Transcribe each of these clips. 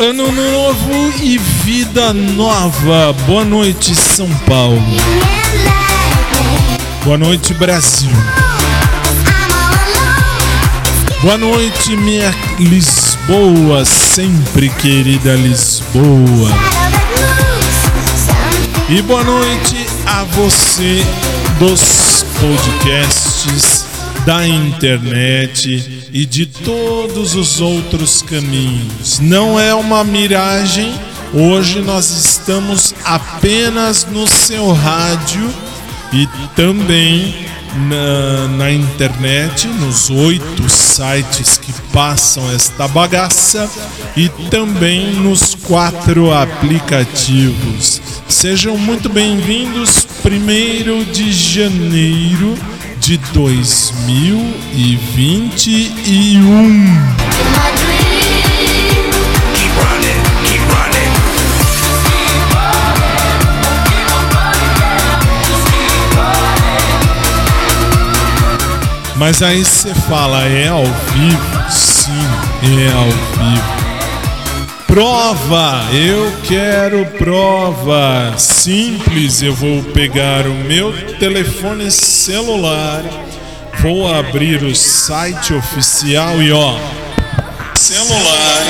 Ano novo e vida nova. Boa noite, São Paulo. Boa noite, Brasil. Boa noite, minha Lisboa, sempre querida Lisboa. E boa noite a você dos podcasts da internet e de todos os outros caminhos. Não é uma miragem, hoje nós estamos apenas no seu rádio e também na, na internet, nos oito sites que passam esta bagaça e também nos quatro aplicativos. Sejam muito bem-vindos, primeiro de janeiro de 2021. Mas aí você fala, é ao vivo? Sim, é ao vivo. Prova, eu quero prova. Simples, eu vou pegar o meu telefone celular, vou abrir o site oficial e ó, celular,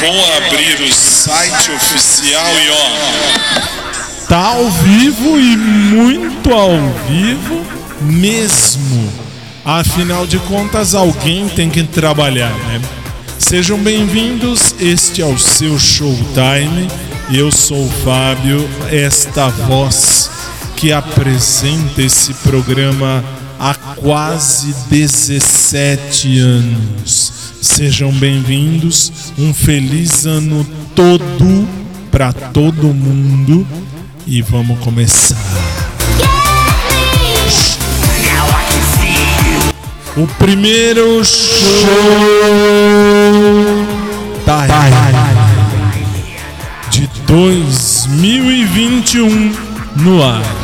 vou abrir o site oficial e ó, tá ao vivo e muito ao vivo mesmo. Afinal de contas, alguém tem que trabalhar, né? Sejam bem-vindos, este é o seu Showtime. Eu sou o Fábio, esta voz que apresenta esse programa há quase 17 anos. Sejam bem-vindos, um feliz ano todo para todo mundo e vamos começar. O primeiro show de 2021 no ar.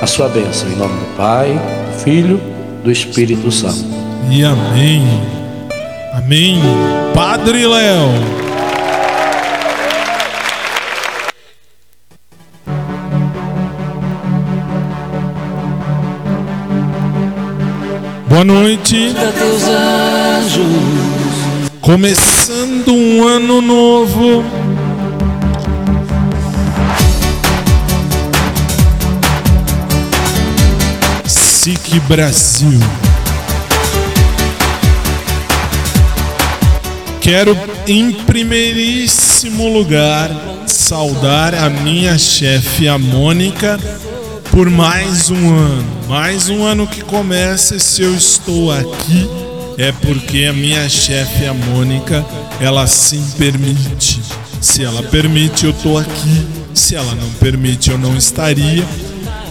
a sua bênção. Em nome do Pai, do Filho, do Espírito Santo. E amém. Amém. Padre Léo. Boa noite. Começando um ano novo. SIC Brasil. Quero em primeiríssimo lugar saudar a minha chefe, a Mônica, por mais um ano. Mais um ano que começa, se eu estou aqui, é porque a minha chefe, a Mônica, ela sim permite. Se ela permite, eu estou aqui. Se ela não permite, eu não estaria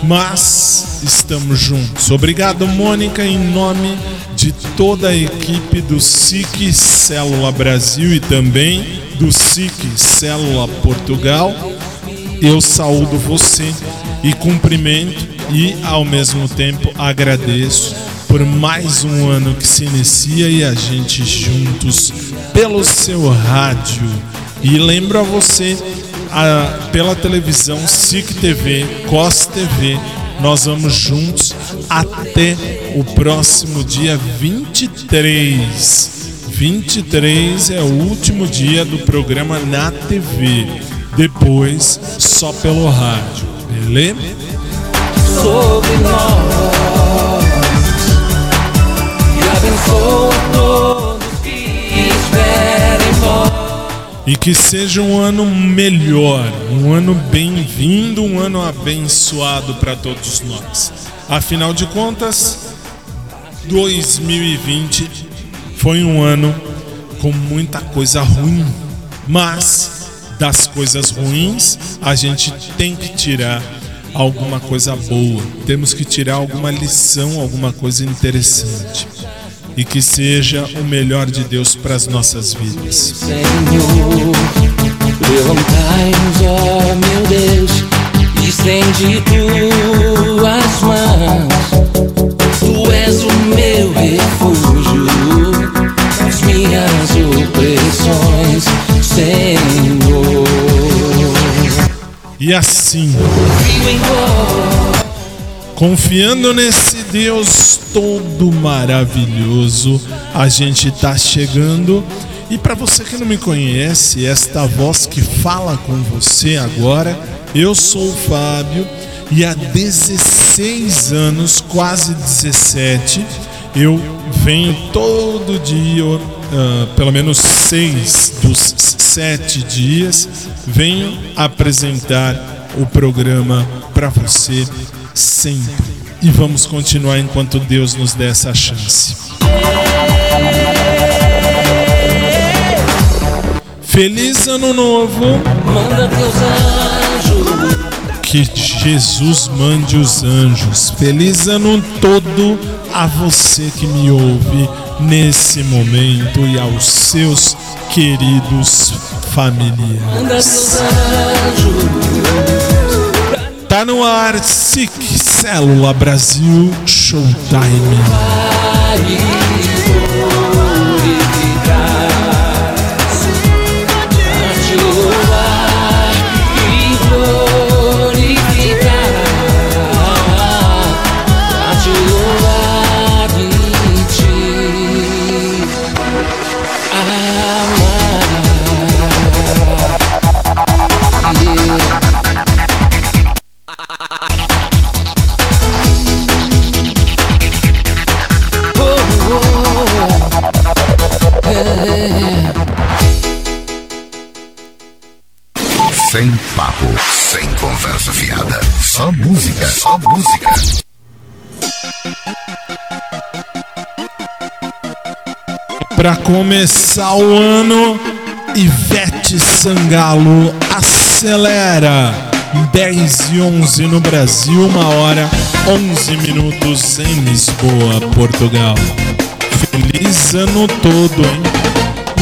mas estamos juntos. Obrigado, Mônica, em nome de toda a equipe do SIC Célula Brasil e também do SIC Célula Portugal. Eu saúdo você e cumprimento e ao mesmo tempo agradeço por mais um ano que se inicia e a gente juntos pelo seu rádio. E lembro a você a, pela televisão SIC TV, COS TV. Nós vamos juntos até o próximo dia 23. 23 é o último dia do programa na TV. Depois, só pelo rádio. Beleza? Sobre nós e abençoa todos E que seja um ano melhor, um ano bem-vindo, um ano abençoado para todos nós. Afinal de contas, 2020 foi um ano com muita coisa ruim, mas das coisas ruins a gente tem que tirar alguma coisa boa, temos que tirar alguma lição, alguma coisa interessante e que seja o melhor de Deus para as nossas vidas. Senhor, levantai-nos, ó meu Deus, estende tuas mãos. Tu és o meu refúgio nas minhas opressões, Senhor. E assim, confiando nesse Deus todo maravilhoso. A gente está chegando. E para você que não me conhece, esta voz que fala com você agora, eu sou o Fábio e há 16 anos, quase 17, eu venho todo dia, uh, pelo menos seis dos sete dias, venho apresentar o programa para você sempre e vamos continuar enquanto Deus nos dê essa chance. Feliz ano novo. Manda teus anjos. Que Jesus mande os anjos. Feliz ano todo a você que me ouve nesse momento e aos seus queridos familiares. Manda teus anjos. Tá no ar, SIC Célula Brasil Showtime. Pra começar o ano, Ivete Sangalo acelera. 10 e 11 no Brasil, uma hora 11 minutos em Lisboa, Portugal. Feliz ano todo, hein?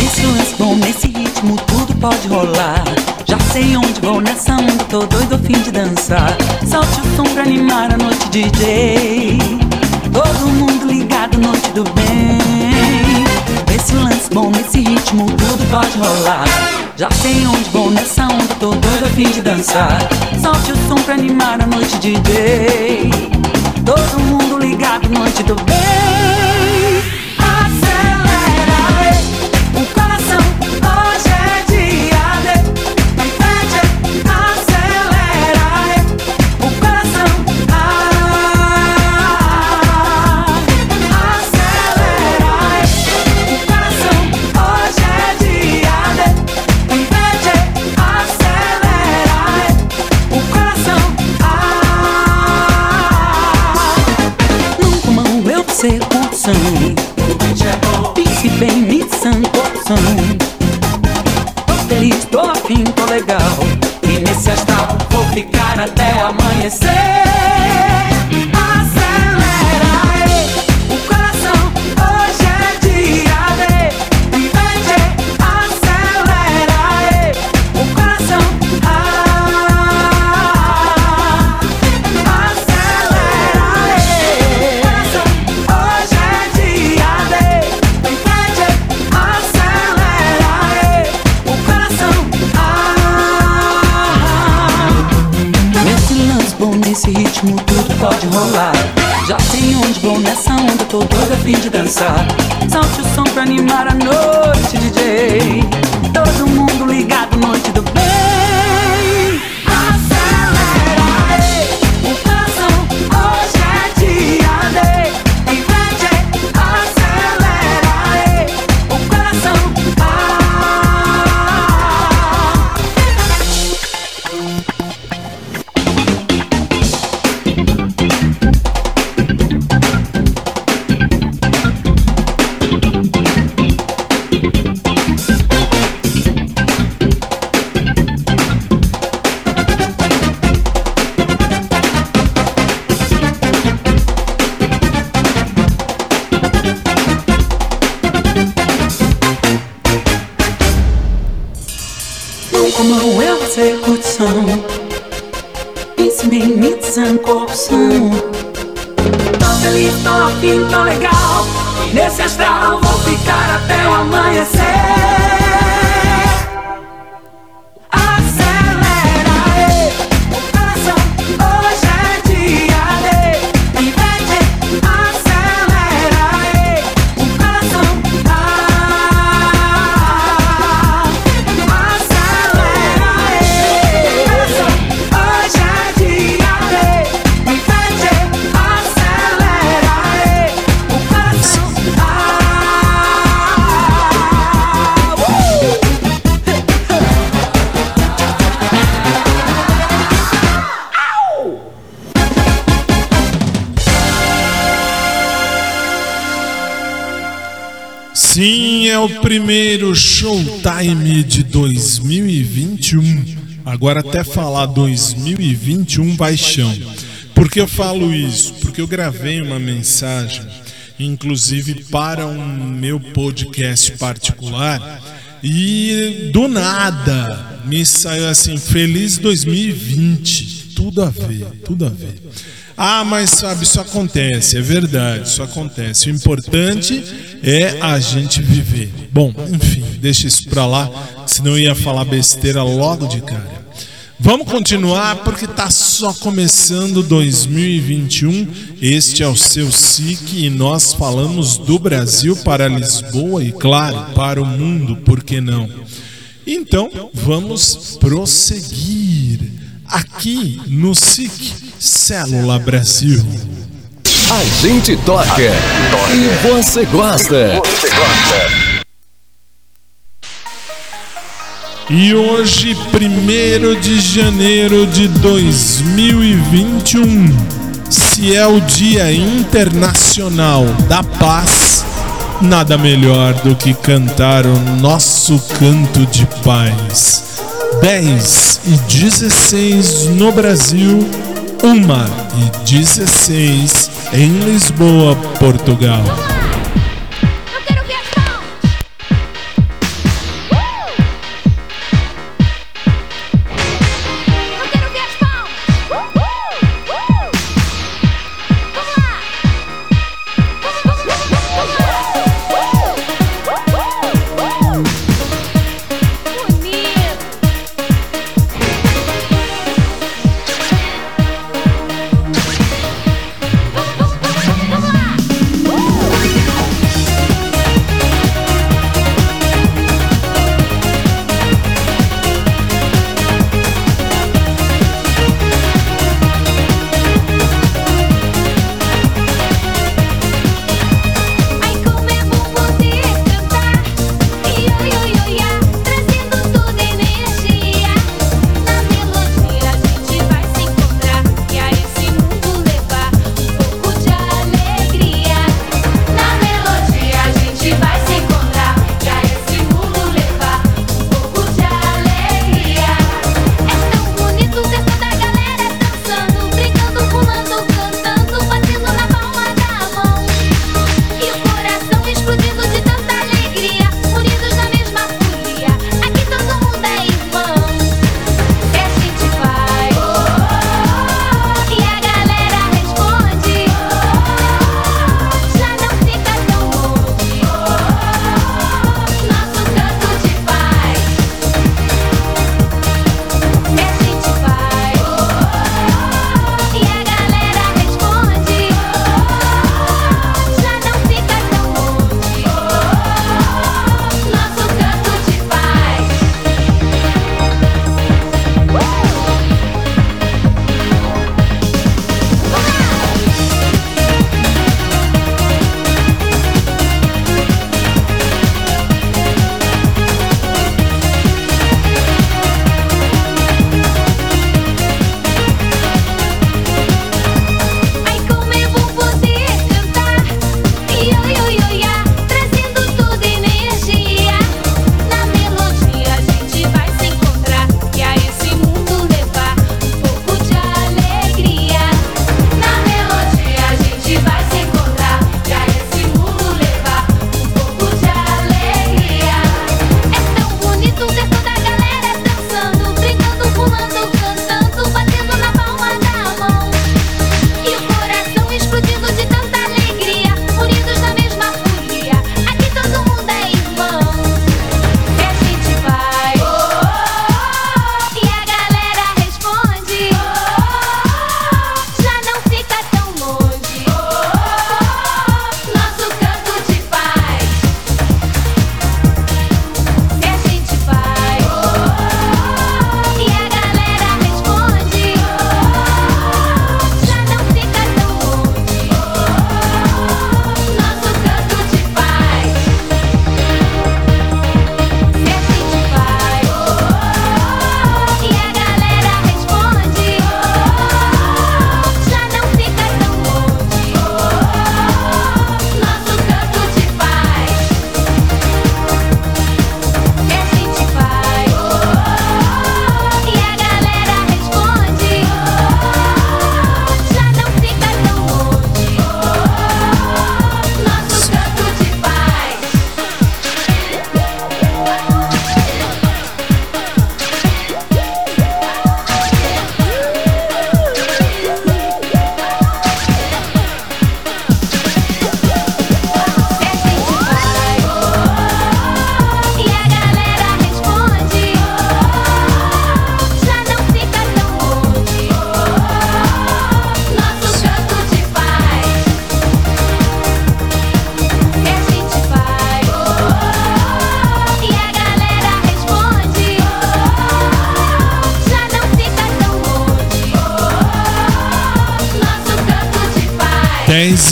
Nesse lance bom, nesse ritmo, tudo pode rolar. Já sei onde vou nessa onda, tô doido fim de dançar. Solte o som pra animar a noite, DJ. Todo mundo ligado, noite do bem. Nesse lance bom, nesse ritmo, tudo pode rolar. Já sei onde vou nessa onda, tô doido a fim de dançar. Solte o som pra animar a noite, DJ. Todo mundo ligado, noite do bem. execução bom, nesse ritmo, tudo pode rolar. Já sei onde vou nessa onda, tô doido a fim de dançar. Solte o som pra animar a noite, DJ. Todo mundo ligado, noite do bem. Primeiro Showtime de 2021. Agora até falar 2021 vai chão. Por que eu falo isso? Porque eu gravei uma mensagem, inclusive para um meu podcast particular, e do nada me saiu assim, feliz 2020. Tudo a ver, tudo a ver. Ah, mas sabe, isso acontece, é verdade, isso acontece. O importante é a gente viver. Bom, enfim, deixa isso pra lá, senão ia falar besteira logo de cara. Vamos continuar porque tá só começando 2021. Este é o seu SIC e nós falamos do Brasil para Lisboa e, claro, para o mundo, por que não? Então, vamos prosseguir aqui no SIC Célula Brasil. A gente toca e você gosta. E hoje, 1 de janeiro de 2021, se é o Dia Internacional da Paz, nada melhor do que cantar o nosso canto de paz. 10 e 16 no Brasil, 1 e 16 em Lisboa, Portugal.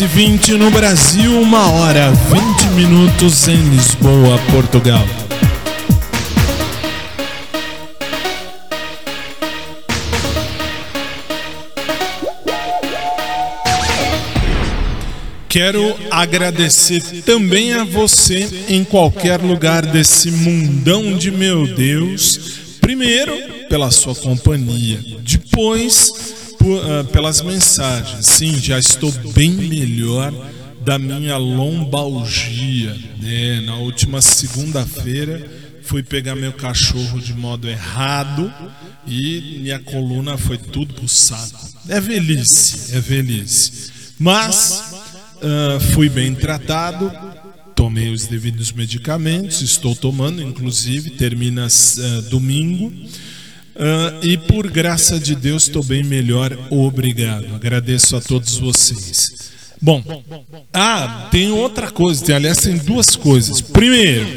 10h20 no Brasil, 1 hora 20 minutos em Lisboa, Portugal. Quero agradecer também a você em qualquer lugar desse mundão de meu Deus. Primeiro, pela sua companhia. Depois, por, uh, pelas mensagens. Sim, já estou bem melhor da minha lombalgia. Né? Na última segunda-feira, fui pegar meu cachorro de modo errado e minha coluna foi tudo pro saco. É velhice, é velhice. Mas Uh, fui bem tratado, tomei os devidos medicamentos, estou tomando, inclusive, termina uh, domingo. Uh, e por graça de Deus estou bem melhor, obrigado. Agradeço a todos vocês. Bom, ah, tem outra coisa, tem, aliás, tem duas coisas. Primeiro,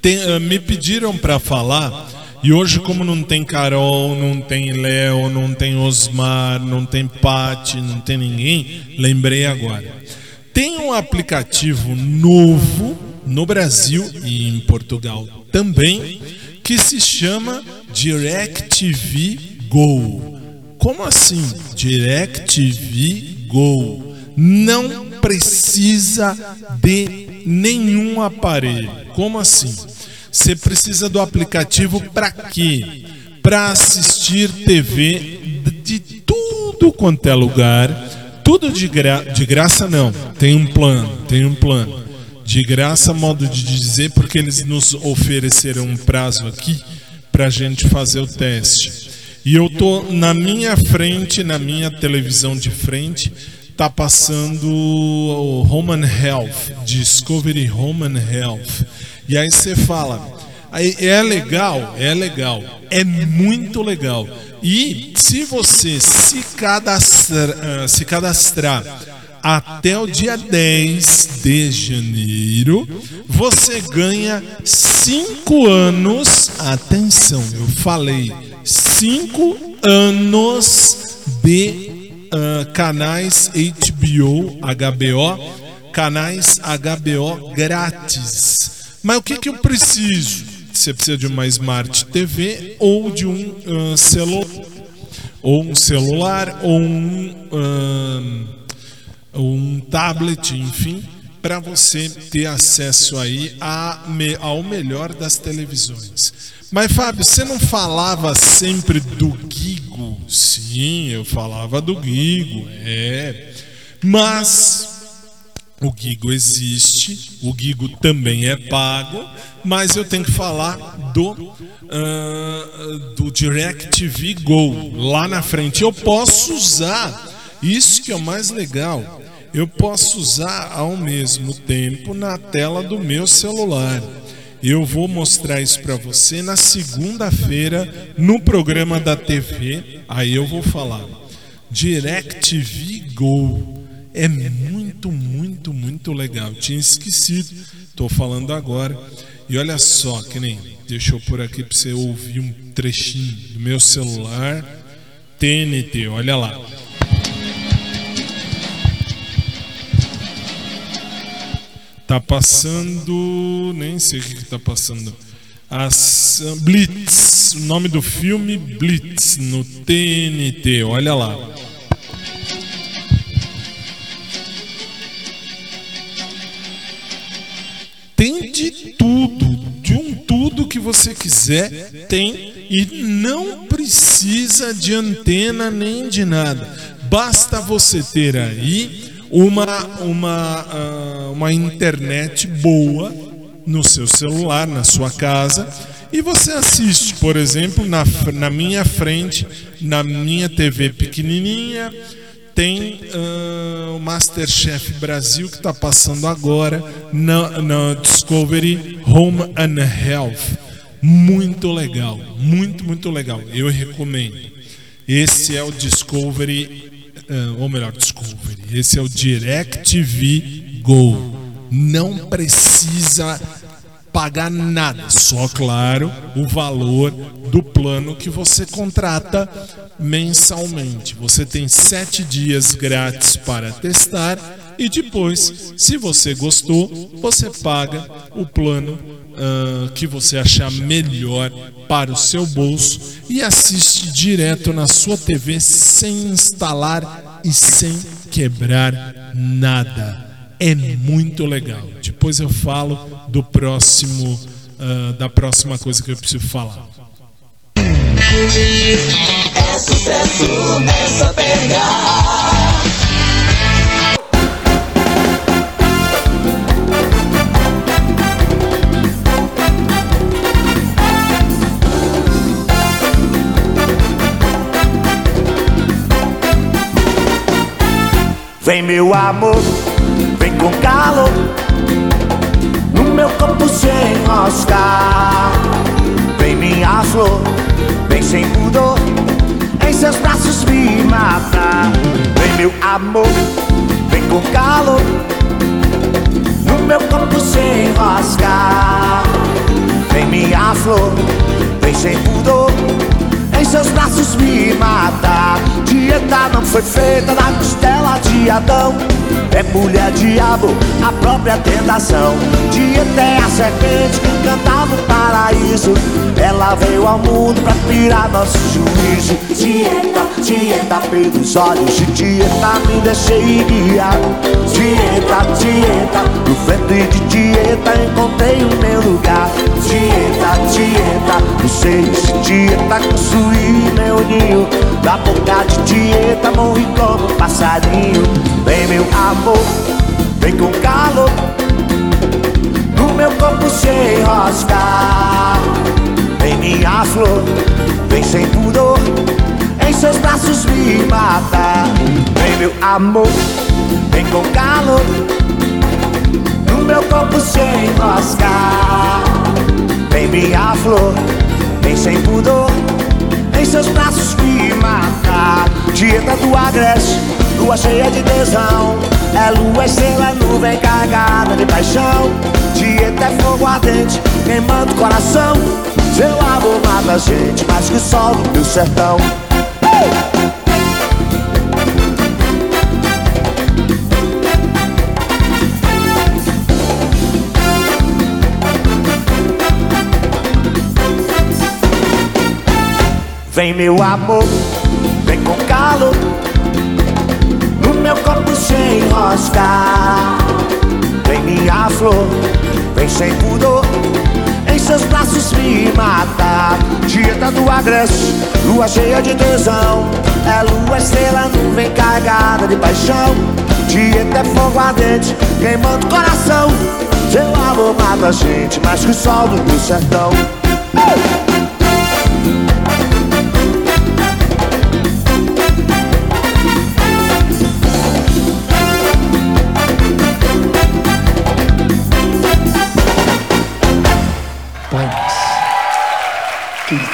tem, me pediram para falar e hoje, como não tem Carol, não tem Léo, não tem Osmar, não tem Pati, não tem ninguém, lembrei agora. Tem um aplicativo novo no Brasil e em Portugal também, que se chama DirecTV Go. Como assim? DirecTV Go. Não precisa de nenhum aparelho. Como assim? Você precisa do aplicativo para quê? Para assistir TV de tudo quanto é lugar. Tudo de, gra de graça não. Tem um plano, tem um plano. De graça, modo de dizer, porque eles nos ofereceram um prazo aqui para a gente fazer o teste. E eu tô na minha frente, na minha televisão de frente, tá passando o Human Health, Discovery Human Health. E aí você fala, aí é legal, é legal, é muito legal. E se você se cadastrar, ah, se cadastrar até o dia 10 de janeiro, você ganha 5 anos. Atenção, eu falei 5 anos de uh, canais HBO, HBO, canais HBO grátis. Mas o que, que eu preciso? Você precisa de uma Smart TV ou de um uh, celular, ou um celular, ou um, uh, um tablet, enfim, para você ter acesso aí a, ao melhor das televisões. Mas Fábio, você não falava sempre do Gigo? Sim, eu falava do Gigo, é. Mas o Gigo existe, o Gigo também é pago, mas eu tenho que falar do, uh, do DirecTV Go lá na frente. Eu posso usar, isso que é o mais legal, eu posso usar ao mesmo tempo na tela do meu celular. Eu vou mostrar isso para você na segunda-feira no programa da TV. Aí eu vou falar DirecTV Go é muito, muito, muito legal. Tinha esquecido, estou falando agora. E olha só, que nem, deixa eu pôr aqui para você ouvir um trechinho do meu celular. TNT, olha lá. Tá passando, nem sei o que, tá passando. As Blitz, o nome do filme Blitz no TNT, olha lá. Tem de tudo, de um tudo que você quiser, tem e não precisa de antena nem de nada. Basta você ter aí uma, uma, uh, uma internet boa no seu celular, na sua casa, e você assiste, por exemplo, na, na minha frente, na minha TV pequenininha tem uh, o Masterchef Brasil que está passando agora na, na, Discovery Home and Health. Muito legal, muito, muito legal. Eu recomendo. Esse é o Discovery, ou melhor, Discovery. Esse é o DirecTV Go. Não precisa pagar nada, só claro o valor do plano que você contrata mensalmente. Você tem sete dias grátis para testar e depois, se você gostou, você paga o plano uh, que você achar melhor para o seu bolso e assiste direto na sua TV sem instalar e sem quebrar nada. É muito legal. Depois eu falo do próximo, uh, da próxima coisa que eu preciso falar. É sucesso. Vem meu amor, com calor No meu corpo sem enroscar Vem minha flor, vem sem pudor Em seus braços me matar. Vem meu amor, vem com calor No meu corpo sem enroscar Vem minha flor, vem sem pudor seus braços me matar. Dieta não foi feita na costela de Adão. É mulher diabo, a própria tentação. Dieta é a serpente que cantava o paraíso. Ela veio ao mundo pra pirar nosso juízo. Dieta, dieta pelos olhos de dieta me deixei guiar. Dieta, dieta, no ventre de dieta encontrei o meu lugar. Dieta, dieta, no seio de dieta construí meu ninho. Da boca de dieta morri como um passarinho. Vem meu amor, vem com calor. No meu corpo se enroscar. Vem minha flor, vem sem pudor. Em seus braços me matar. Vem meu amor, vem com calor. No meu corpo se enroscar. Vem minha flor, vem sem pudor. Em seus braços me matar. Dieta do agreste, lua cheia de tesão. É lua, estrela, nuvem carregada de paixão. Dieta é fogo ardente, queimando o coração. Seu amor mata a gente mais que o sol do meu sertão. Vem meu amor, vem com calor No meu corpo sem enroscar Vem minha flor, vem sem pudor Em seus braços me matar Dieta do agreste, lua cheia de tesão É lua, estrela, nuvem carregada de paixão. Dieta é fogo ardente, queimando o coração. Seu amor mata a gente mais que o sol do sertão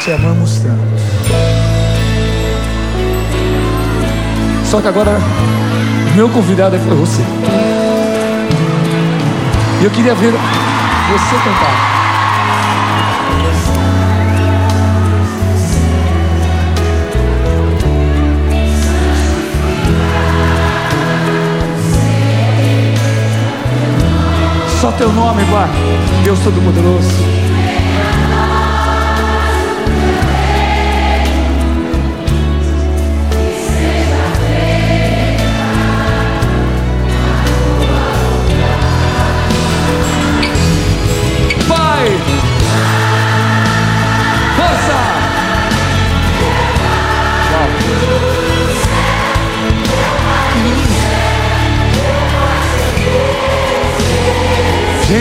te amamos tanto. Só que agora, meu convidado é foi você. E eu queria ver você cantar. Só teu nome, Pai, Deus Todo-Poderoso.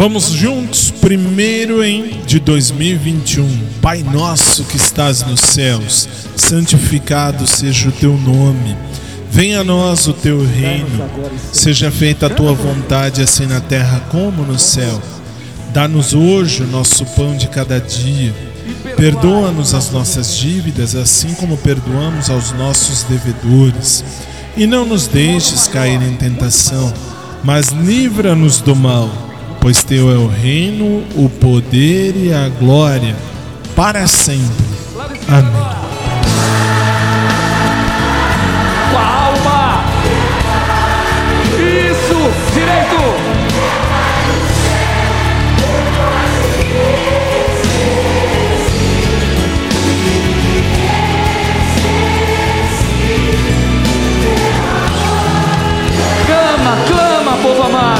Vamos juntos, primeiro em de 2021. Pai nosso que estás nos céus, santificado seja o teu nome. Venha a nós o teu reino, seja feita a tua vontade, assim na terra como no céu. Dá-nos hoje o nosso pão de cada dia. Perdoa-nos as nossas dívidas, assim como perdoamos aos nossos devedores. E não nos deixes cair em tentação, mas livra-nos do mal, pois teu é o reino, o poder e a glória, para sempre. Amém. Palma! Isso! Direito! Clama, clama, povo amado!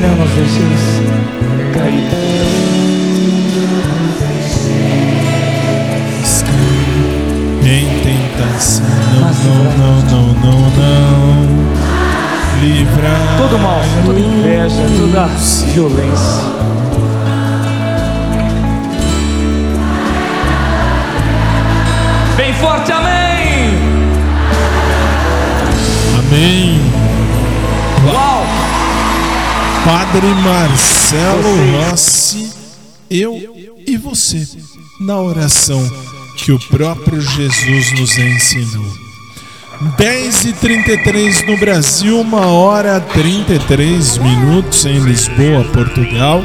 Não nos deixes cair. Em tentação, não, não, não, não, não. Livra. Todo mal, toda inveja, toda violência. Bem forte, amém! Amém. Padre Marcelo Rossi, eu e você, na oração que o próprio Jesus nos ensinou. 10 e 33 no Brasil, 1 hora 33 minutos em Lisboa, Portugal.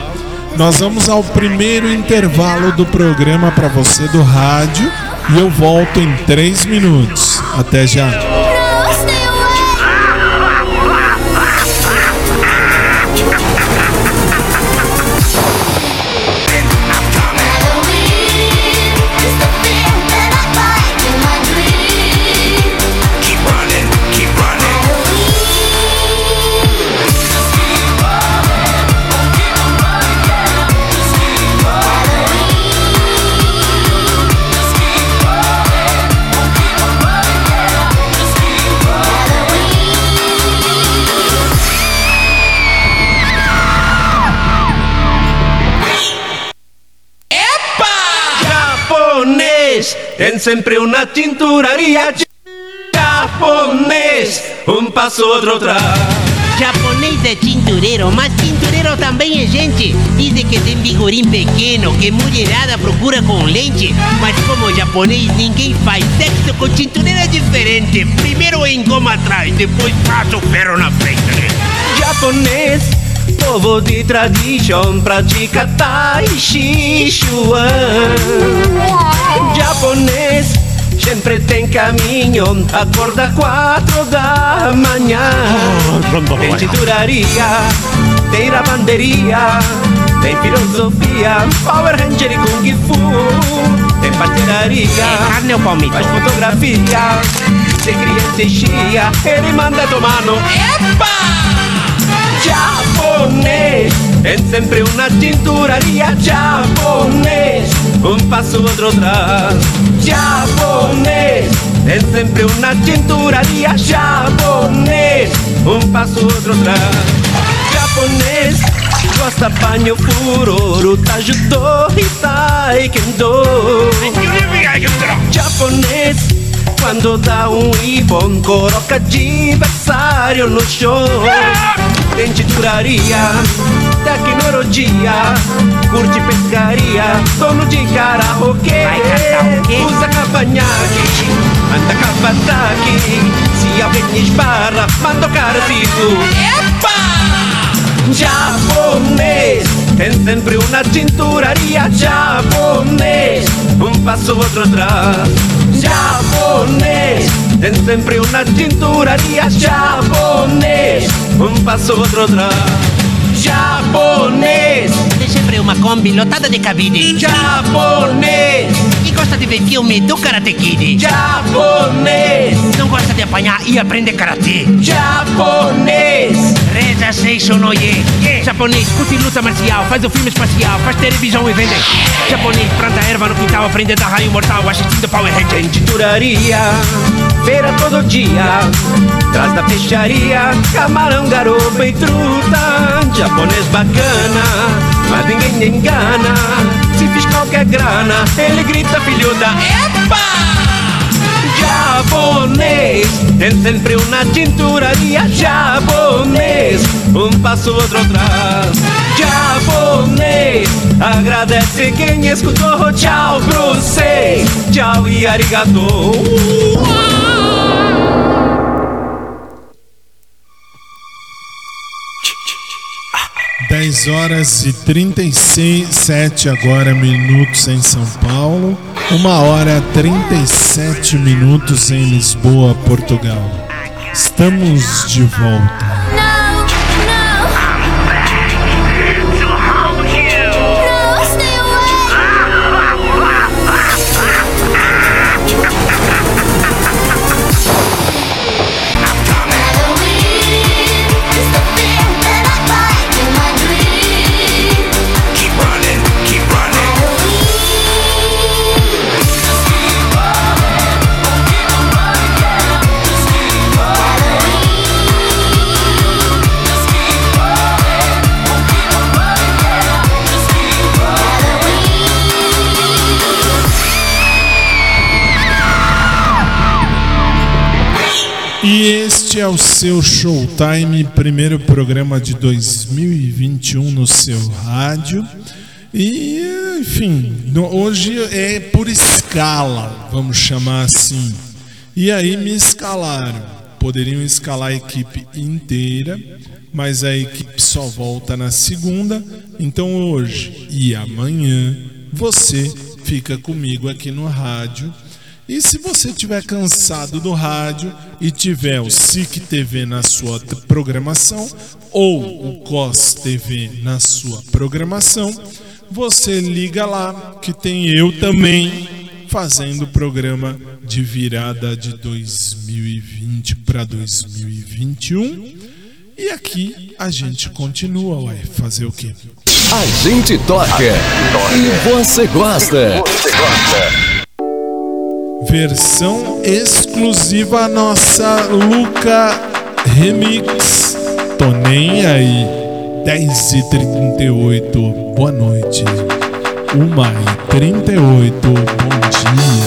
Nós vamos ao primeiro intervalo do programa para você do rádio e eu volto em 3 minutos. Até já. Ten sempre una cinturaria Japonês, um passo outro atrás. Japonês é cintureiro, mas cintureiro também é gente. Dizem que tem bigorim pequeno, que mulherada procura com lente. Mas como japonês, ninguém faz sexo com cintureiro é diferente. Primeiro engoma atrás, depois passa o ferro na frente. Japonês, povo de tradição, pratica Tai Chi Chuan. Japonês, sempre tem caminho, acorda quatro da manhã. Tem titularia, tem lavanderia, tem filosofia, Power Ranger e Kung Fu. Tem pastelaria, carne ou palmito? faz fotografia, se criança e chia, ele manda tomar no EPA! Japonês, tem sempre uma cinturaria japonês, um passo outro atrás. Japonês, tem sempre uma cinturaria japonês, um passo outro atrás. Japonês, gosta banho furoro, tajudô e taekwondo. Japonês, quando dá um ibon, coloca adversário no chão. Tem titularia, tecnologia, curte pescaria, dono de karaokê. Quê? Usa cavanhaque, anda cavataque. Se alguém esbarra, manda o cara tipo. Japonês, tem sempre uma cinturaria japonês, um passo outro atrás. Japonês, tem sempre uma cinturaria japonês, um passo outro atrás. Japonês, Tem sempre uma Kombi lotada de cabide. Japonês, E gosta de ver filme do Karate Kid. japonês, Não gosta de apanhar e aprender karatê. japonês, Reza Seishon Oye. Japonês, curte luta marcial, faz o filme espacial, faz televisão e vende. Japonês, planta erva no quintal, aprende a dar raio mortal, assistindo Power Rangers. tinturaria, feira todo dia, traz da peixaria, camarão, garoba e truta. Japonês bacana, mas ninguém engana. Se fiz qualquer grana, ele grita filhuda, epa! Japonês, tem sempre uma tinturaria japonês, um passo outro atrás. Japonês, agradece quem escutou, tchau pro sei, tchau e arigato. 10 horas e 37 agora minutos em São Paulo. Uma hora 37 minutos em Lisboa, Portugal. Estamos de volta. E este é o seu Showtime, primeiro programa de 2021 no seu rádio. E, enfim, hoje é por escala, vamos chamar assim. E aí me escalaram. Poderiam escalar a equipe inteira, mas a equipe só volta na segunda. Então hoje e amanhã você fica comigo aqui no rádio. E se você estiver cansado do rádio e tiver o SIC TV na sua programação ou o COS TV na sua programação, você liga lá que tem eu também fazendo o programa de virada de 2020 para 2021. E aqui a gente continua, ué, fazer o quê? A gente toca e você gosta. Versão exclusiva nossa Luca Remix. Tô nem aí. 10h38, boa noite. 1h38, bom dia.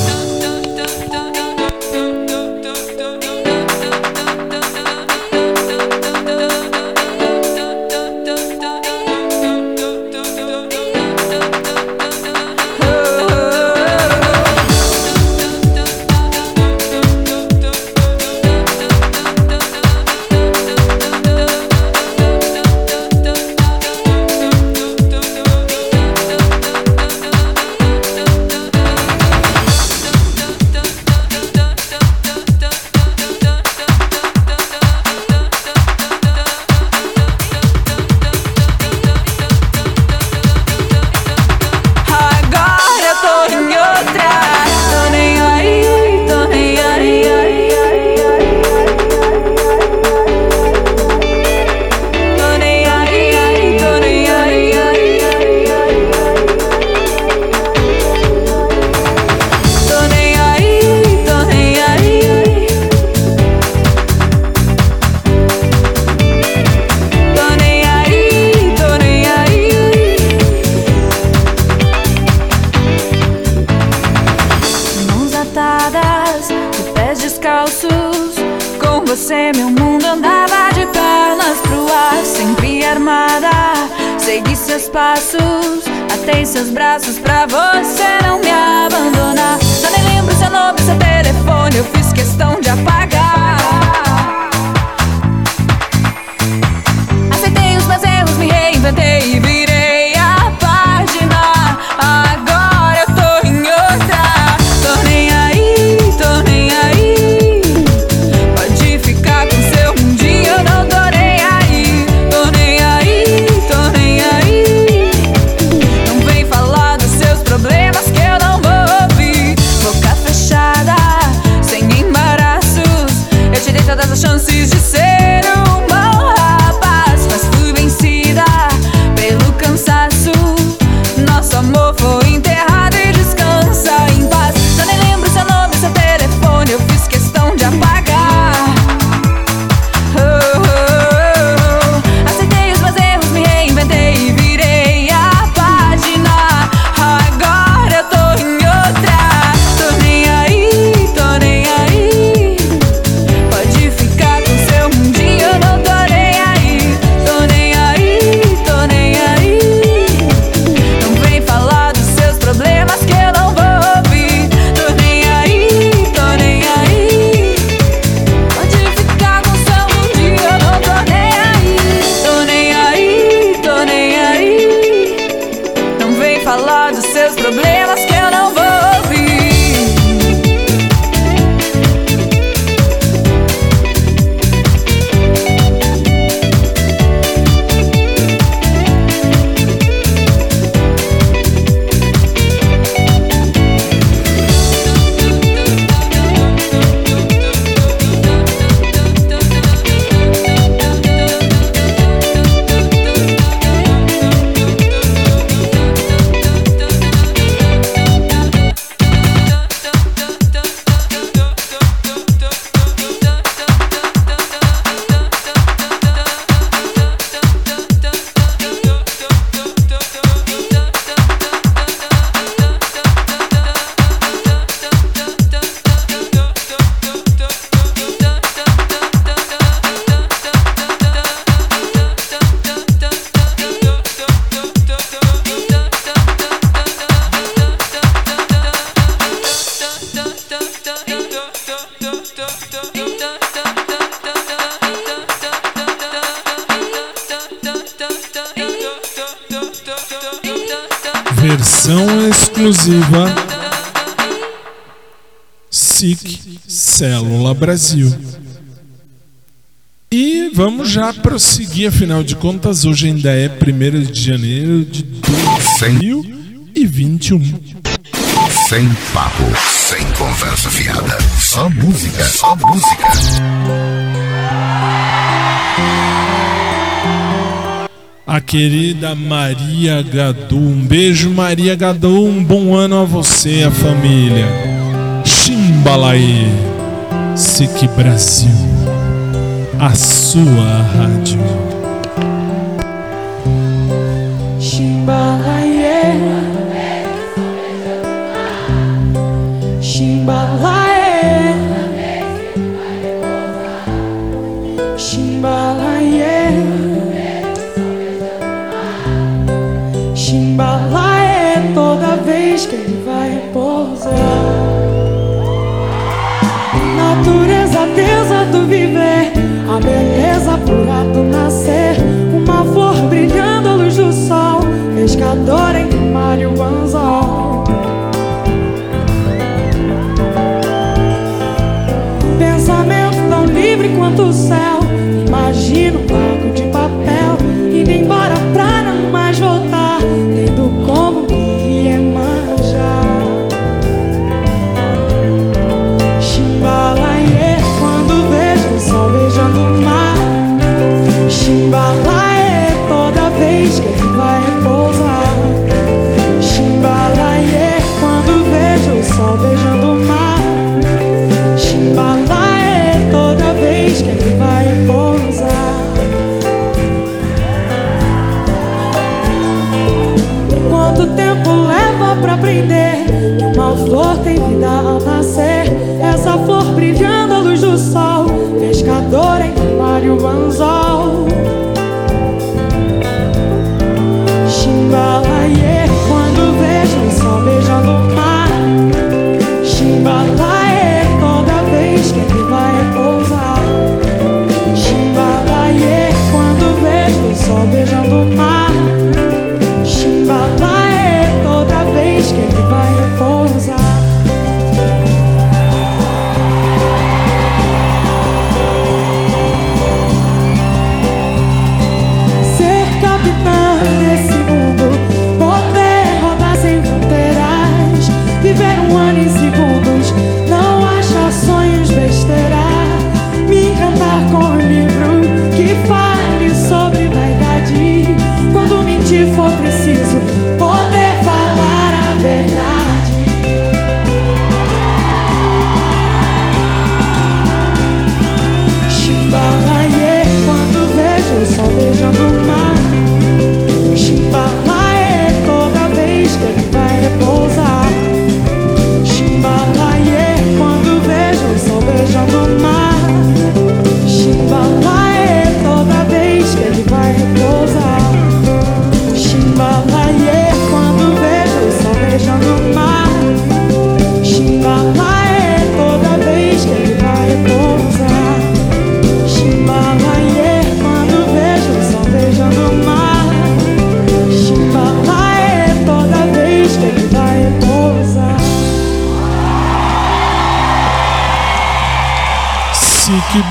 Brasil. E vamos já prosseguir, afinal de contas, hoje ainda é 1 de janeiro de 2021. Sem papo, sem conversa fiada. Só música, só música. A querida Maria Gadu. Um beijo, Maria Gadu. Um bom ano a você, a família. Chimbalaê. SIC Brasil. A sua rádio. Chimbalaê. Chimbalaê. Chimbalaê. Chimbalaê toda vez que ele vai repousar. Natureza,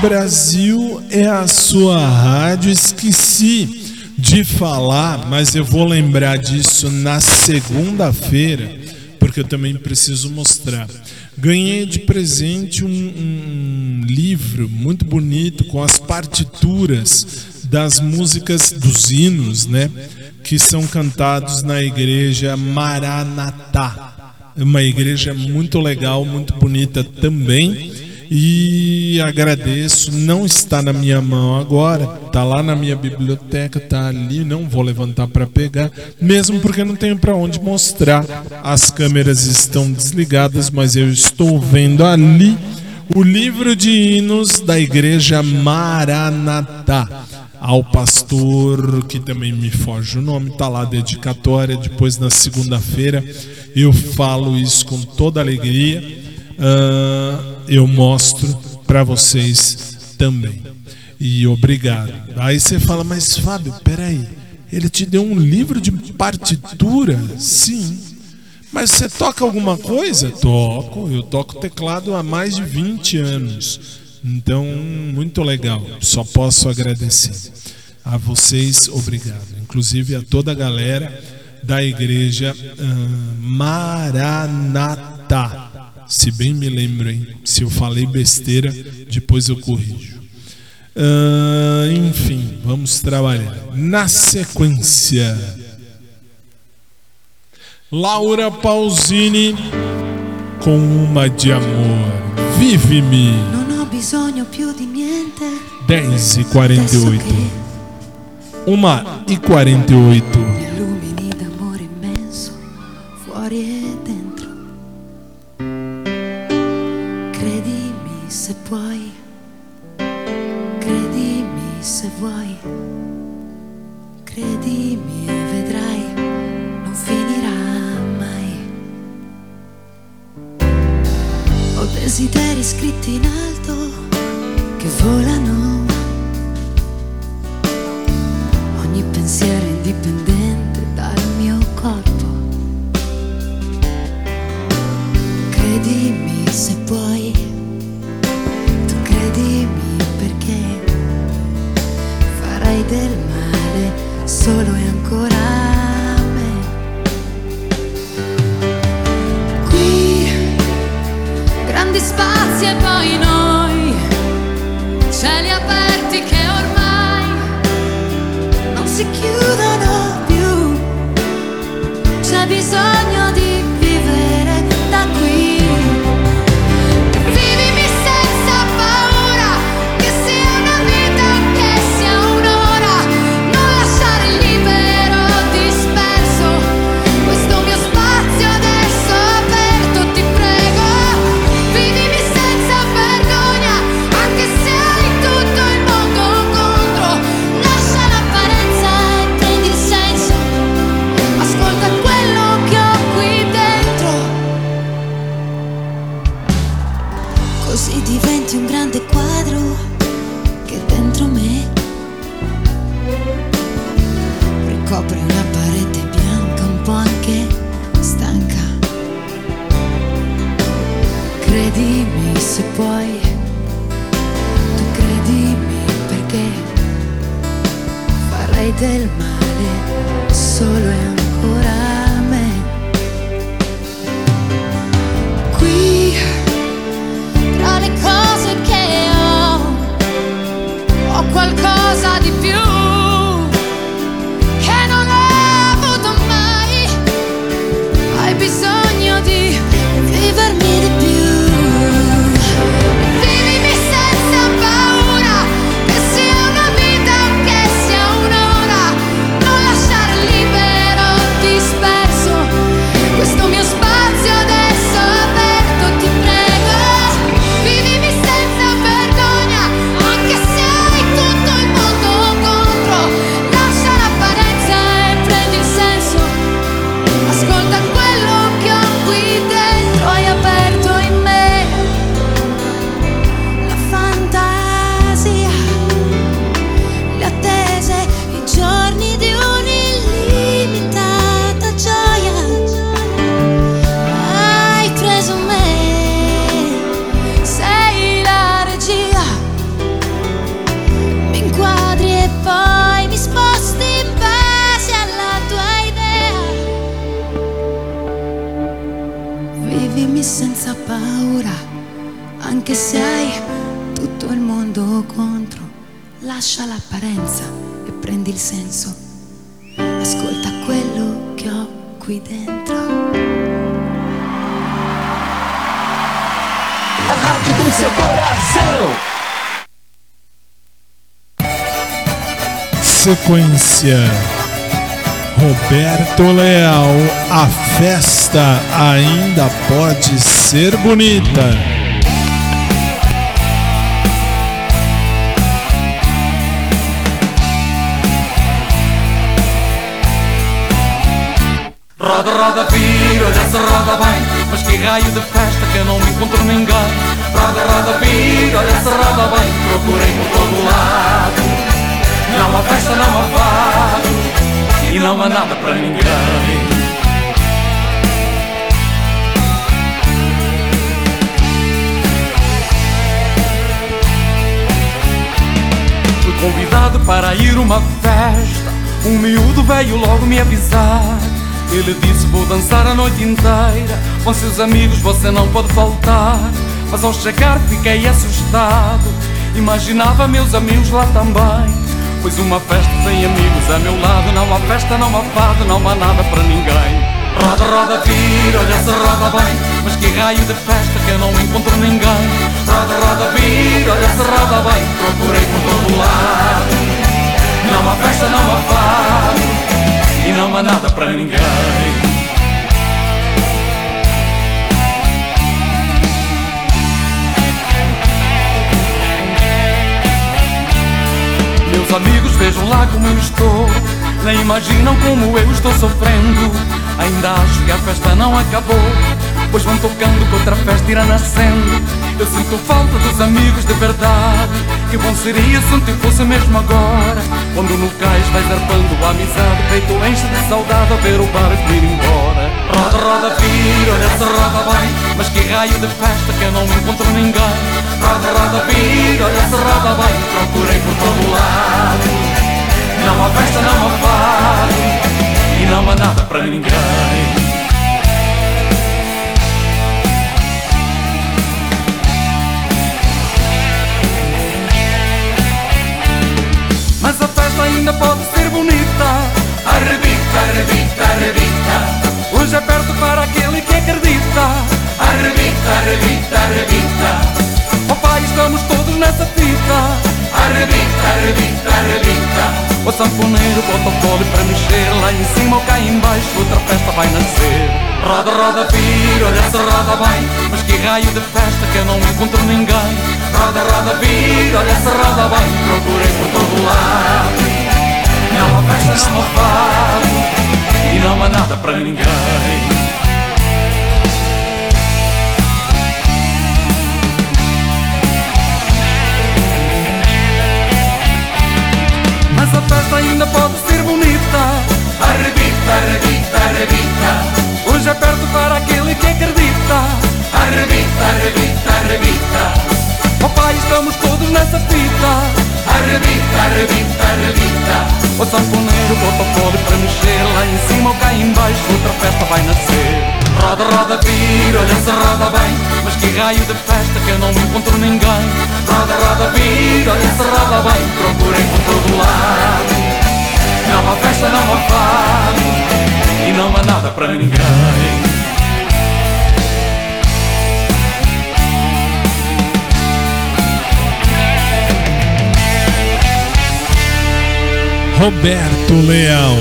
Brasil é a sua rádio. Esqueci de falar, mas eu vou lembrar disso na segunda-feira, porque eu também preciso mostrar. Ganhei de presente um, um livro muito bonito com as partituras das músicas dos hinos, né? Que são cantados na igreja Maranatá. É uma igreja muito legal, muito bonita também. E agradeço, não está na minha mão agora, está lá na minha biblioteca, está ali, não vou levantar para pegar, mesmo porque não tenho para onde mostrar. As câmeras estão desligadas, mas eu estou vendo ali o livro de hinos da igreja Maranatá. Ao pastor, que também me foge o nome, está lá a dedicatória. Depois, na segunda-feira, eu falo isso com toda alegria. Ah, eu mostro para vocês também. E obrigado. Aí você fala, mas Fábio, peraí, Ele te deu um livro de partitura? Sim. Mas você toca alguma coisa? Toco. Eu toco teclado há mais de 20 anos. Então, muito legal. Só posso agradecer. A vocês, obrigado. Inclusive a toda a galera da igreja Maranatá. Se bem me lembro, hein? Se eu falei besteira, depois eu corrijo. Ah, enfim, vamos trabalhar. Na sequência, Laura Pausini com uma de amor. Vive-me. Non ho bisogno più di niente. 10 e 48. Uma e 48. Illumini d'amore immenso, fuori desideri scritti in alto che volano. Ogni pensiero indipendente anche se hai tutto il mondo contro. Lascia l'apparenza e prendi il senso. Ascolta quello che ho qui dentro. A rádio do seu coração. Sequência. Roberto Leal, a festa ainda pode ser bonita. Roda, roda, vira, olha se roda bem Mas que raio de festa que eu não encontro ninguém Roda, roda, vira, olha se roda bem Procurei por todo lado Não há festa, não há fado e não há nada para ninguém. Fui convidado para ir uma festa. Um miúdo veio logo me avisar. Ele disse: Vou dançar a noite inteira. Com seus amigos você não pode faltar. Mas ao chegar fiquei assustado. Imaginava meus amigos lá também. Pois uma festa sem amigos a meu lado. Não há festa, não há fado, não há nada para ninguém. Roda, roda, vira, olha se roda bem Mas que raio de festa que eu não encontro ninguém Roda, roda, vira, olha se roda bem Procurei por todo lado Não há festa, não há fado não há nada para ninguém. Meus amigos vejam lá como eu estou. Nem imaginam como eu estou sofrendo. Ainda acho que a festa não acabou Pois vão tocando que outra festa irá nascendo. Eu sinto falta dos amigos de verdade Que bom seria se ontem fosse mesmo agora. Quando no cais vai zarpando a amizade Peito enche de saudade a ver o barco ir embora. Roda, roda, vira, olha se roda bem Mas que raio de festa que eu não encontro ninguém. Roda, roda, vira, olha se roda bem Procurei por todo lado. Não há festa, não há fado e não há nada para ninguém. Festa vai nascer. Roda, roda, vira, olha se roda bem. Mas que raio de festa que eu não encontro ninguém. Roda, roda, vira, olha se roda bem. Procurei por todo lado. Não há festa, não há fado E não há nada para ninguém. Mas a festa ainda pode ser bonita Arrebita, arrebita, arrebita Hoje é perto para aquele que acredita. Arrebita, arrebita, arrebita Oh pai, estamos todos nessa fita. Arrebita, arrebita, arrebita O sanfoneiro bota o pobre para mexer Lá em cima ou cá embaixo. Outra festa vai nascer. Roda, roda, vira, olha se roda bem. Mas que raio de festa que eu não encontro ninguém. Roda, roda, vira, olha se roda bem. Procurem por todo lado Não há festa, não há fado E não há nada para ninguém Roberto Leão,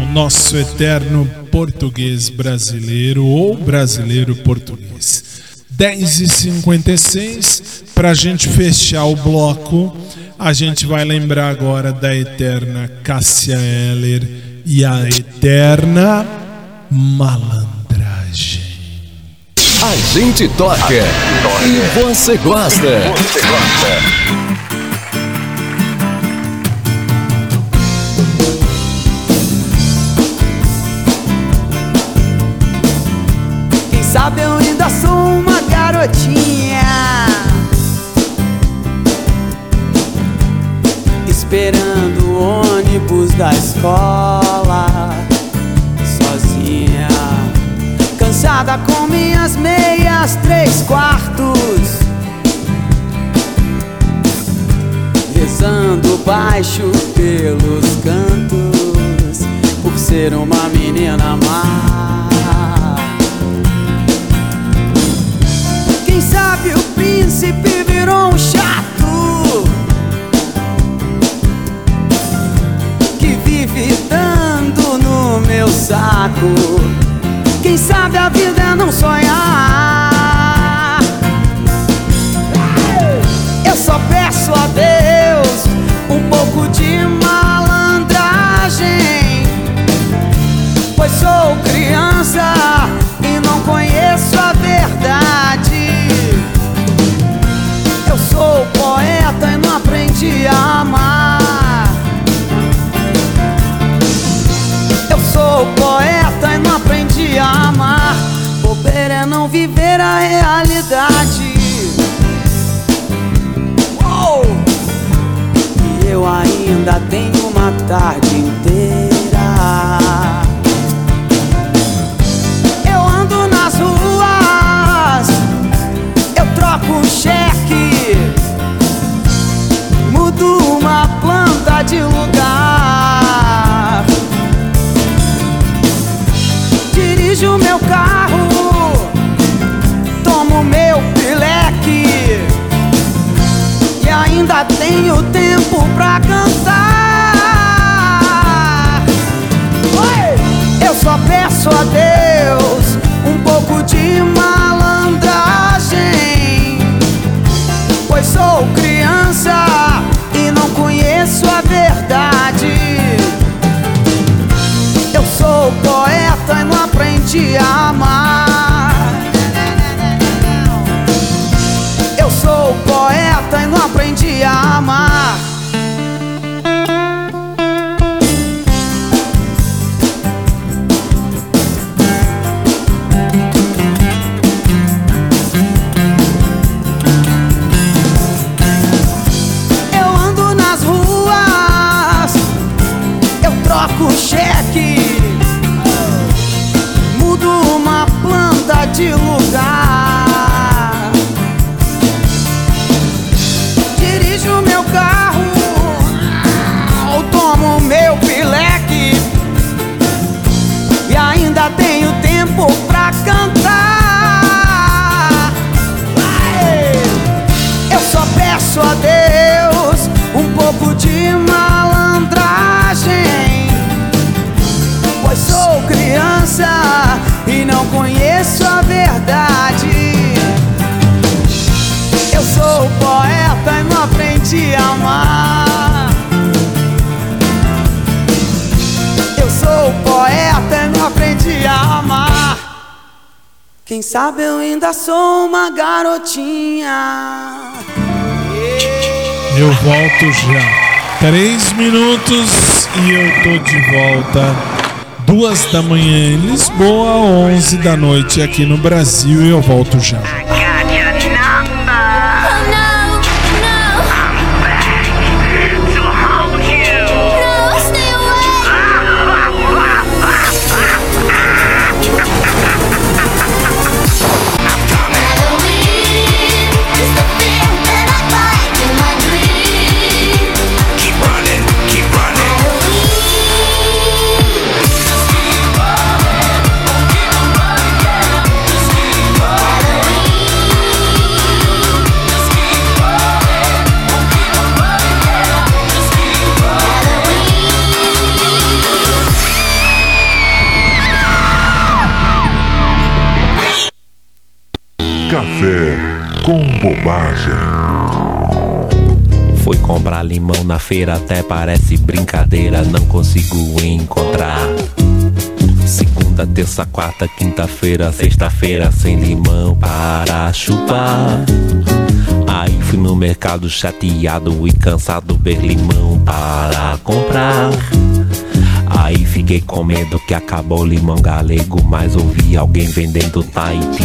o nosso eterno português brasileiro ou brasileiro português. 10 e 56 para a gente fechar o bloco, a gente vai lembrar agora da eterna Cássia Eller e a eterna malandragem. A gente toca e você gosta. Você gosta. Quem sabe eu ainda sou uma garotinha Esperando o ônibus da escola. Sozinha Cansada com minhas meias três quartos. Rezando baixo pelos cantos Por ser uma menina má. Quem sabe o príncipe virou um saco. Quem sabe a vida é não sonhar. Eu só peço a Deus realidade. Uou! E eu ainda tenho uma tarde inteira. Eu ando nas ruas, eu troco cheque, mudo uma planta de lugar. Dirijo meu carro, ainda tenho tempo pra cantar. Oi! Eu só peço a Deus um pouco de malandragem, pois sou criança e não conheço a verdade. Eu sou poeta e não aprendi a amar. Aprendi a amar. Tomo meu pileque e ainda tenho tempo pra cantar. Eu só peço a Deus um pouco de malandragem, pois sou criança e não conheço a verdade. Eu sou poeta e não aprendi a amar. Amar. Quem sabe eu ainda sou uma garotinha. Eu volto já. Três minutos e eu tô de volta. Duas da manhã em Lisboa, onze da noite aqui no Brasil e eu volto já. Bobagem. Fui comprar limão na feira, até parece brincadeira, não consigo encontrar. Segunda, terça, quarta, quinta-feira, sexta-feira, sem limão para chupar. Aí fui no mercado chateado e cansado ver limão para comprar. Aí fiquei com medo que acabou o limão galego, mas ouvi alguém vendendo Tahiti.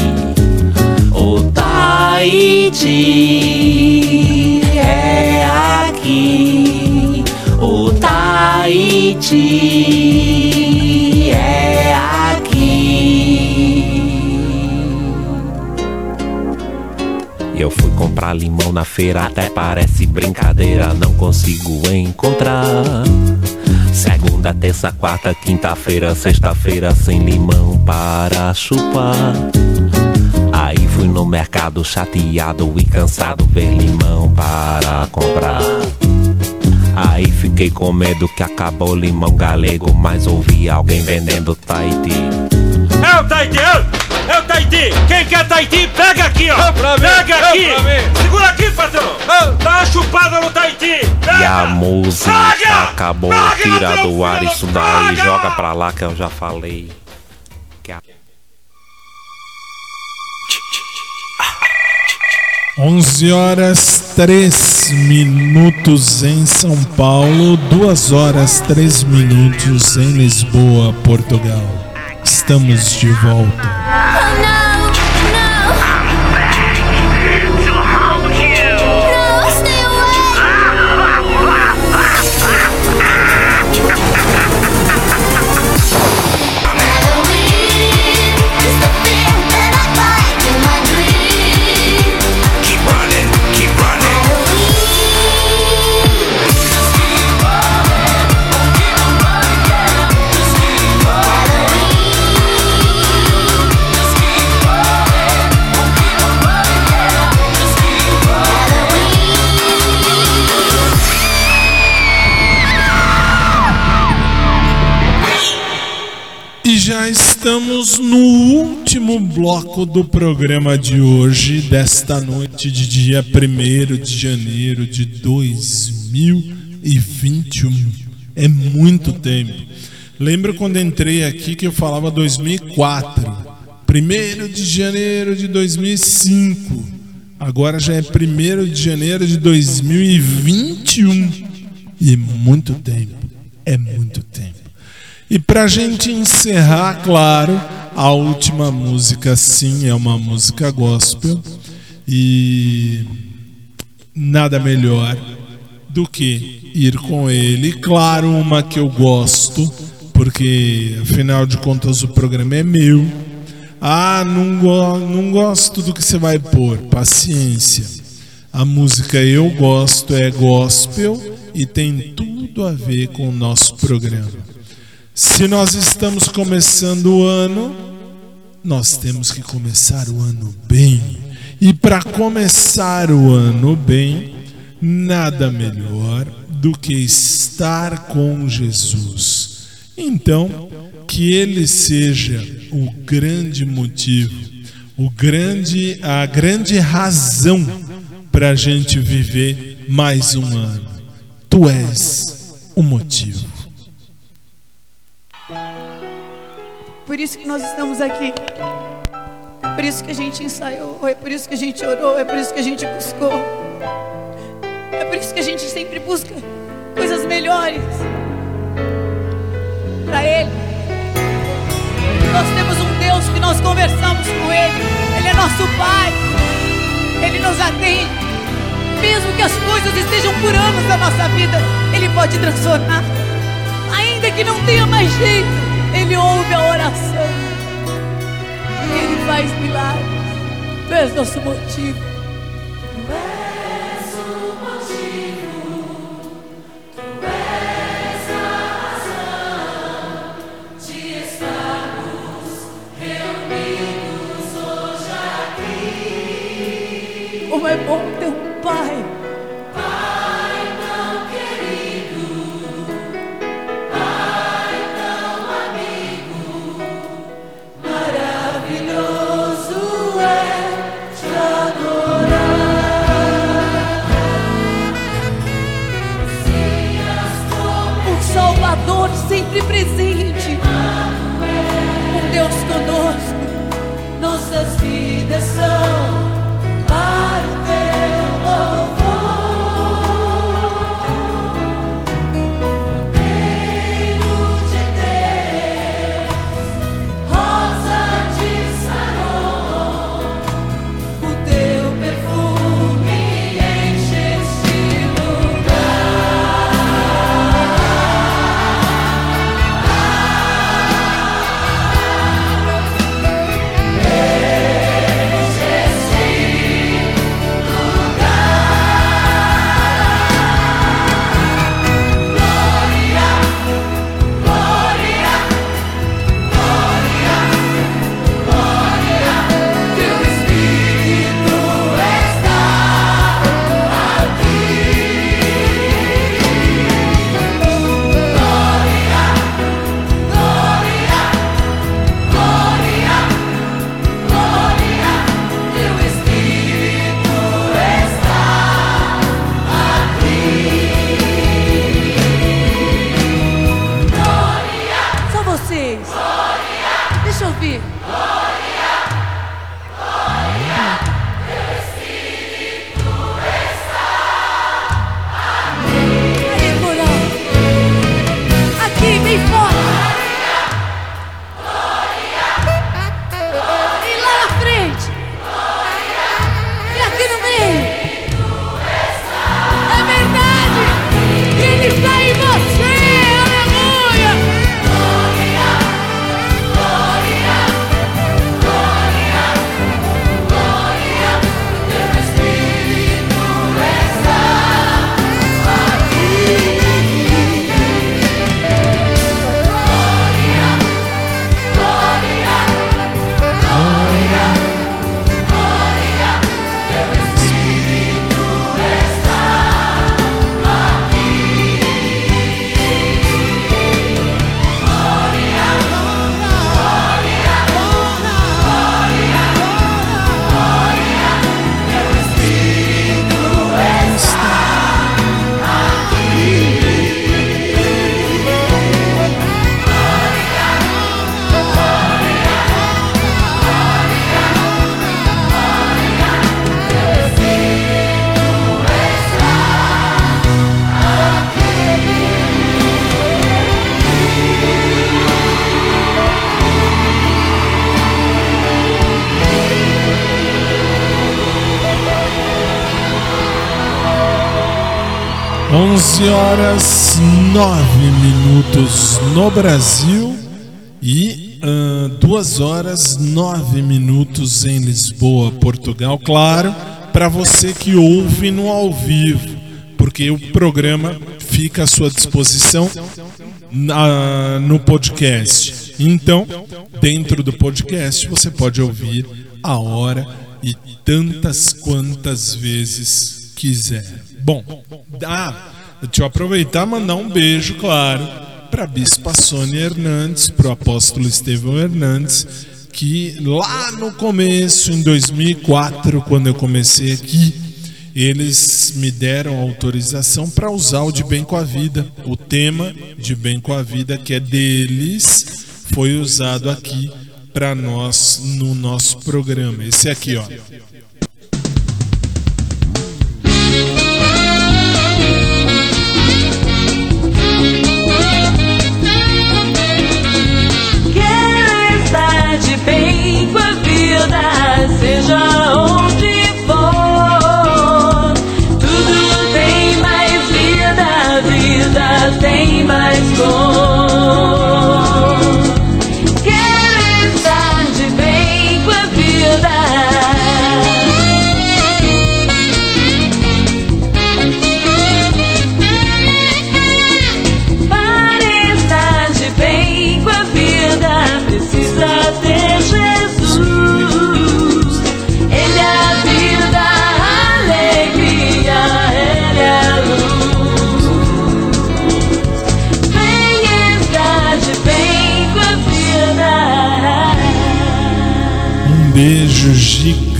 O Tahiti é aqui. O Tahiti é aqui. Eu fui comprar limão na feira, até parece brincadeira, não consigo encontrar. Segunda, terça, quarta, quinta-feira, sexta-feira, sem limão para chupar. Aí fui no mercado chateado e cansado ver limão para comprar. Aí fiquei com medo que acabou o limão galego, mas ouvi alguém vendendo Tahiti. É o Tahiti, é é o Tahiti. Quem quer Tahiti, pega aqui, ó. Pega aqui. Segura aqui, patrão. Dá uma chupada no Tahiti. E a música acabou, tira do ar isso daí, joga pra lá que eu já falei. 11 horas 3 minutos em São Paulo, 2 horas 3 minutos em Lisboa, Portugal. Estamos de volta. Estamos no último bloco do programa de hoje, desta noite de dia 1 de janeiro de 2021. É muito tempo. Lembro quando entrei aqui que eu falava 2004, 1 de janeiro de 2005. Agora já é 1 de janeiro de 2021. E é muito tempo. É muito tempo. E pra gente encerrar, claro, a última música sim é uma música gospel e nada melhor do que ir com ele. Claro, uma que eu gosto, porque afinal de contas o programa é meu. Ah, não, go não gosto do que você vai pôr. Paciência. A música eu gosto é gospel e tem tudo a ver com o nosso programa. Se nós estamos começando o ano, nós temos que começar o ano bem. E para começar o ano bem, nada melhor do que estar com Jesus. Então, que ele seja o grande motivo, o grande, a grande razão para a gente viver mais um ano. Tu és o motivo. Por isso que nós estamos aqui. É por isso que a gente ensaiou, é por isso que a gente orou, é por isso que a gente buscou. É por isso que a gente sempre busca coisas melhores para Ele. Nós temos um Deus que nós conversamos com Ele. Ele é nosso Pai. Ele nos atende. Mesmo que as coisas estejam por anos da nossa vida, Ele pode transformar. Ainda que não tenha mais jeito. Ele ouve a oração. Ele faz milagres. Tu és nosso motivo. 11 horas 9 minutos no Brasil e uh, 2 horas 9 minutos em Lisboa, Portugal. Claro, para você que ouve no ao vivo, porque o programa fica à sua disposição na, no podcast. Então, dentro do podcast, você pode ouvir a hora e tantas quantas vezes quiser. Bom, ah, deixa eu aproveitar e mandar um beijo, claro, para a Bispa Sônia Hernandes, para o apóstolo Estevão Hernandes, que lá no começo, em 2004, quando eu comecei aqui, eles me deram autorização para usar o de Bem com a Vida. O tema de Bem com a Vida, que é deles, foi usado aqui para nós no nosso programa. Esse aqui, ó.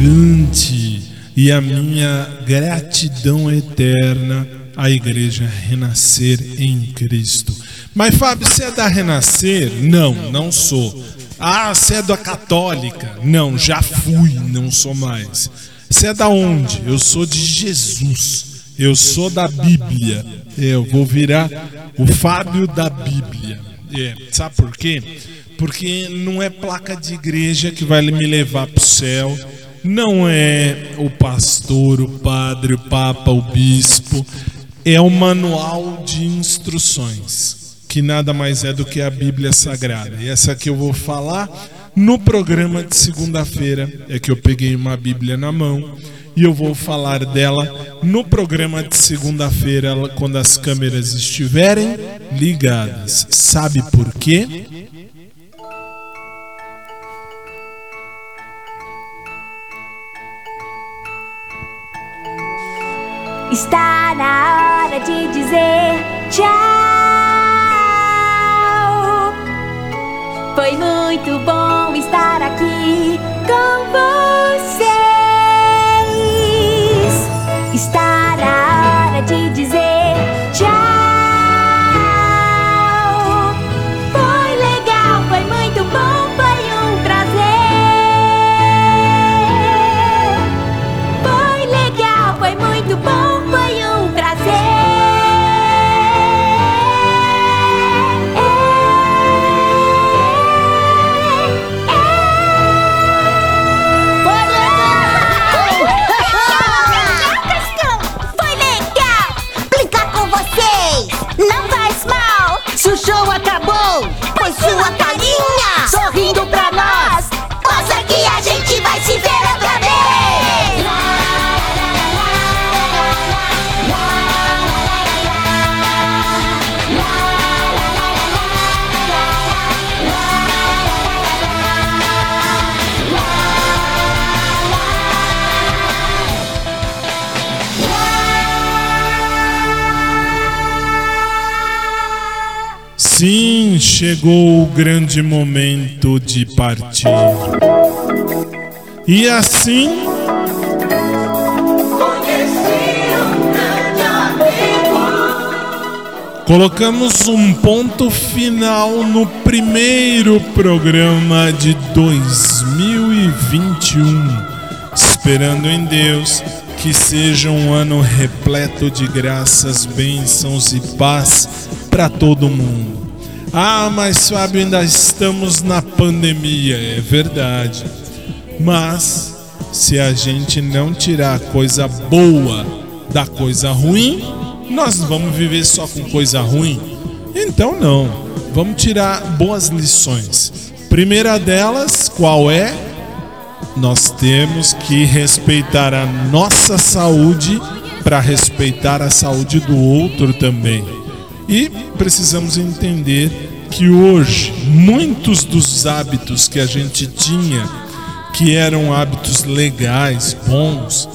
Gigante e a minha gratidão eterna à Igreja Renascer em Cristo. Mas Fábio, você é da Renascer? Não, não sou. Ah, você é da Católica? Não, já fui, não sou mais. Você é da onde? Eu sou de Jesus. Eu sou da Bíblia. É, Eu vou virar o Fábio da Bíblia. É, sabe por quê? Porque não é placa de igreja que vai me levar para o céu. Não é o pastor, o padre, o papa, o bispo. É o manual de instruções, que nada mais é do que a Bíblia Sagrada. E essa que eu vou falar no programa de segunda-feira é que eu peguei uma Bíblia na mão e eu vou falar dela no programa de segunda-feira quando as câmeras estiverem ligadas. Sabe por quê? Está na hora de dizer tchau. Foi muito bom estar aqui com vocês. Está na hora de dizer chegou o grande momento de partir. E assim colocamos um ponto final no primeiro programa de 2021, esperando em Deus que seja um ano repleto de graças, bênçãos e paz para todo mundo. Ah, mas Fábio, ainda estamos na pandemia, é verdade. Mas se a gente não tirar a coisa boa da coisa ruim, nós vamos viver só com coisa ruim? Então não. Vamos tirar boas lições. Primeira delas, qual é? Nós temos que respeitar a nossa saúde para respeitar a saúde do outro também. E precisamos entender que hoje muitos dos hábitos que a gente tinha, que eram hábitos legais, bons,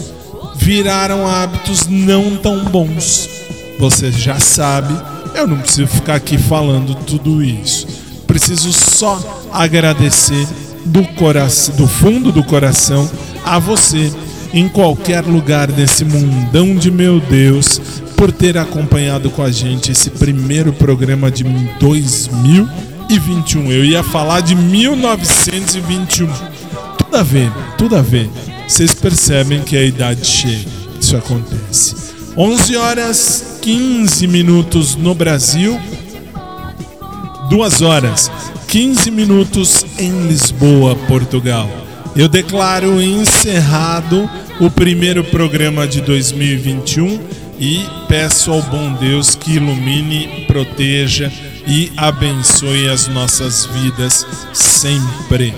viraram hábitos não tão bons. Você já sabe, eu não preciso ficar aqui falando tudo isso. Preciso só agradecer do coração, do fundo do coração a você em qualquer lugar desse mundão de meu Deus por ter acompanhado com a gente esse primeiro programa de 2021. Eu ia falar de 1921. Tudo a ver, tudo a ver. Vocês percebem que a idade chega. Isso acontece. 11 horas 15 minutos no Brasil. 2 horas 15 minutos em Lisboa, Portugal. Eu declaro encerrado o primeiro programa de 2021 e peço ao bom Deus que ilumine, proteja e abençoe as nossas vidas sempre.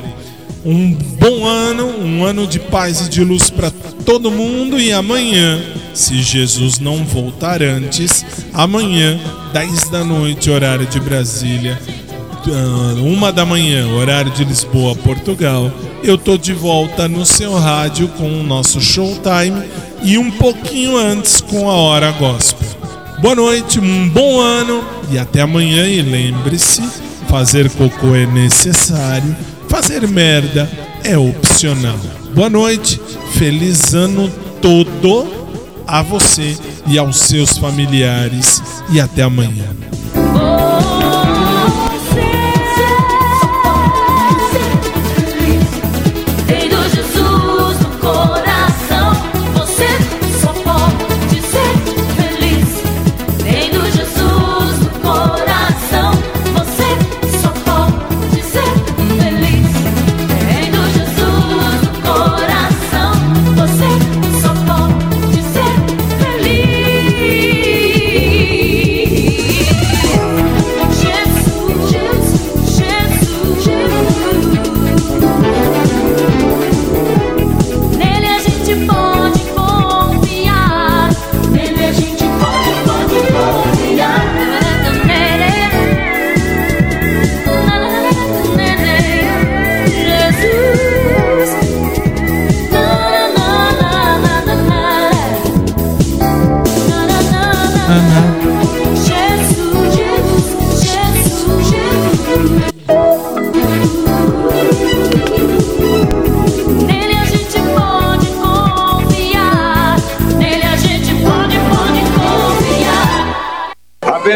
Um bom ano, um ano de paz e de luz para todo mundo e amanhã, se Jesus não voltar antes, amanhã, 10 da noite, horário de Brasília, uma da manhã, horário de Lisboa, Portugal, eu tô de volta no seu rádio com o nosso showtime e um pouquinho antes com a hora gospel. Boa noite, um bom ano e até amanhã. E lembre-se: fazer cocô é necessário, fazer merda é opcional. Boa noite, feliz ano todo a você e aos seus familiares e até amanhã.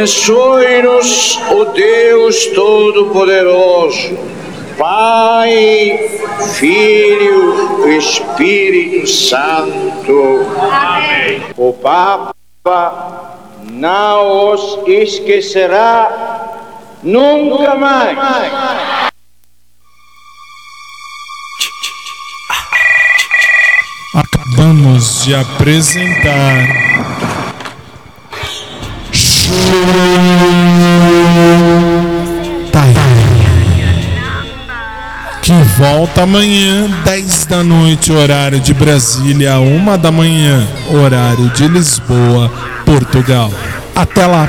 Abençoe-nos o Deus Todo-Poderoso, Pai, Filho e Espírito Santo. Amém. O Papa não os esquecerá nunca mais. Acabamos de apresentar. Que volta amanhã, 10 da noite, horário de Brasília, 1 da manhã, horário de Lisboa, Portugal. Até lá!